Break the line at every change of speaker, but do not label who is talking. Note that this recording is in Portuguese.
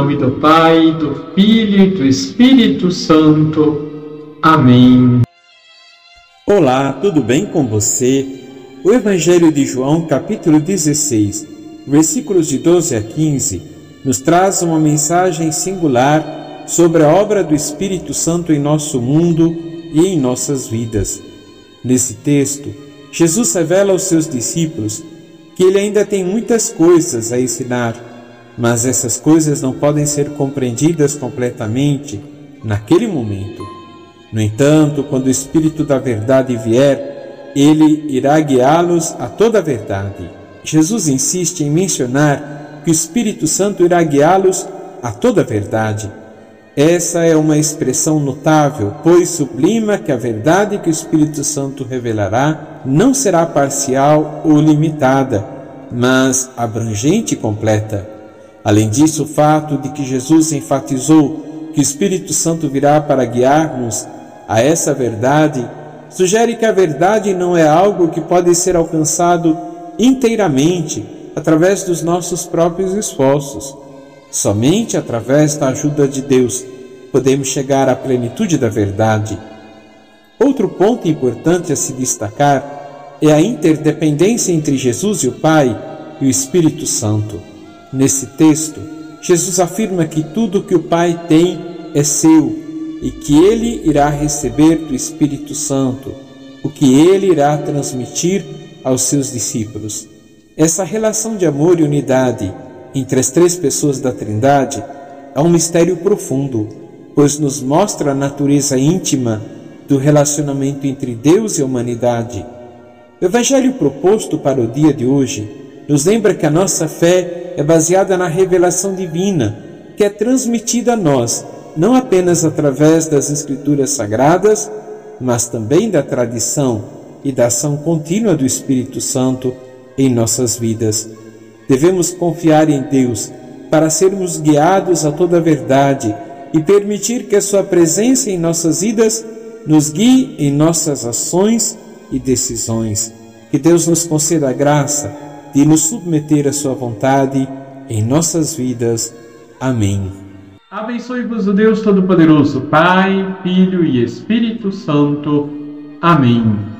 nome do Pai, do Filho e do Espírito Santo. Amém.
Olá, tudo bem com você? O Evangelho de João, capítulo 16, versículos de 12 a 15, nos traz uma mensagem singular sobre a obra do Espírito Santo em nosso mundo e em nossas vidas. Nesse texto, Jesus revela aos seus discípulos que ele ainda tem muitas coisas a ensinar, mas essas coisas não podem ser compreendidas completamente naquele momento. No entanto, quando o Espírito da Verdade vier, ele irá guiá-los a toda a verdade. Jesus insiste em mencionar que o Espírito Santo irá guiá-los a toda a verdade. Essa é uma expressão notável, pois sublima que a verdade que o Espírito Santo revelará não será parcial ou limitada, mas abrangente e completa. Além disso, o fato de que Jesus enfatizou que o Espírito Santo virá para guiar-nos a essa verdade sugere que a verdade não é algo que pode ser alcançado inteiramente através dos nossos próprios esforços. Somente através da ajuda de Deus podemos chegar à plenitude da verdade. Outro ponto importante a se destacar é a interdependência entre Jesus e o Pai e o Espírito Santo. Nesse texto, Jesus afirma que tudo que o Pai tem é seu e que ele irá receber do Espírito Santo, o que ele irá transmitir aos seus discípulos. Essa relação de amor e unidade entre as três pessoas da Trindade é um mistério profundo, pois nos mostra a natureza íntima do relacionamento entre Deus e a humanidade. O Evangelho proposto para o dia de hoje nos lembra que a nossa fé é baseada na revelação divina, que é transmitida a nós, não apenas através das Escrituras Sagradas, mas também da tradição e da ação contínua do Espírito Santo em nossas vidas. Devemos confiar em Deus para sermos guiados a toda a verdade e permitir que a Sua presença em nossas vidas nos guie em nossas ações e decisões. Que Deus nos conceda a graça de nos submeter à Sua vontade em nossas vidas. Amém.
Abençoe-vos o Deus Todo-Poderoso, Pai, Filho e Espírito Santo. Amém.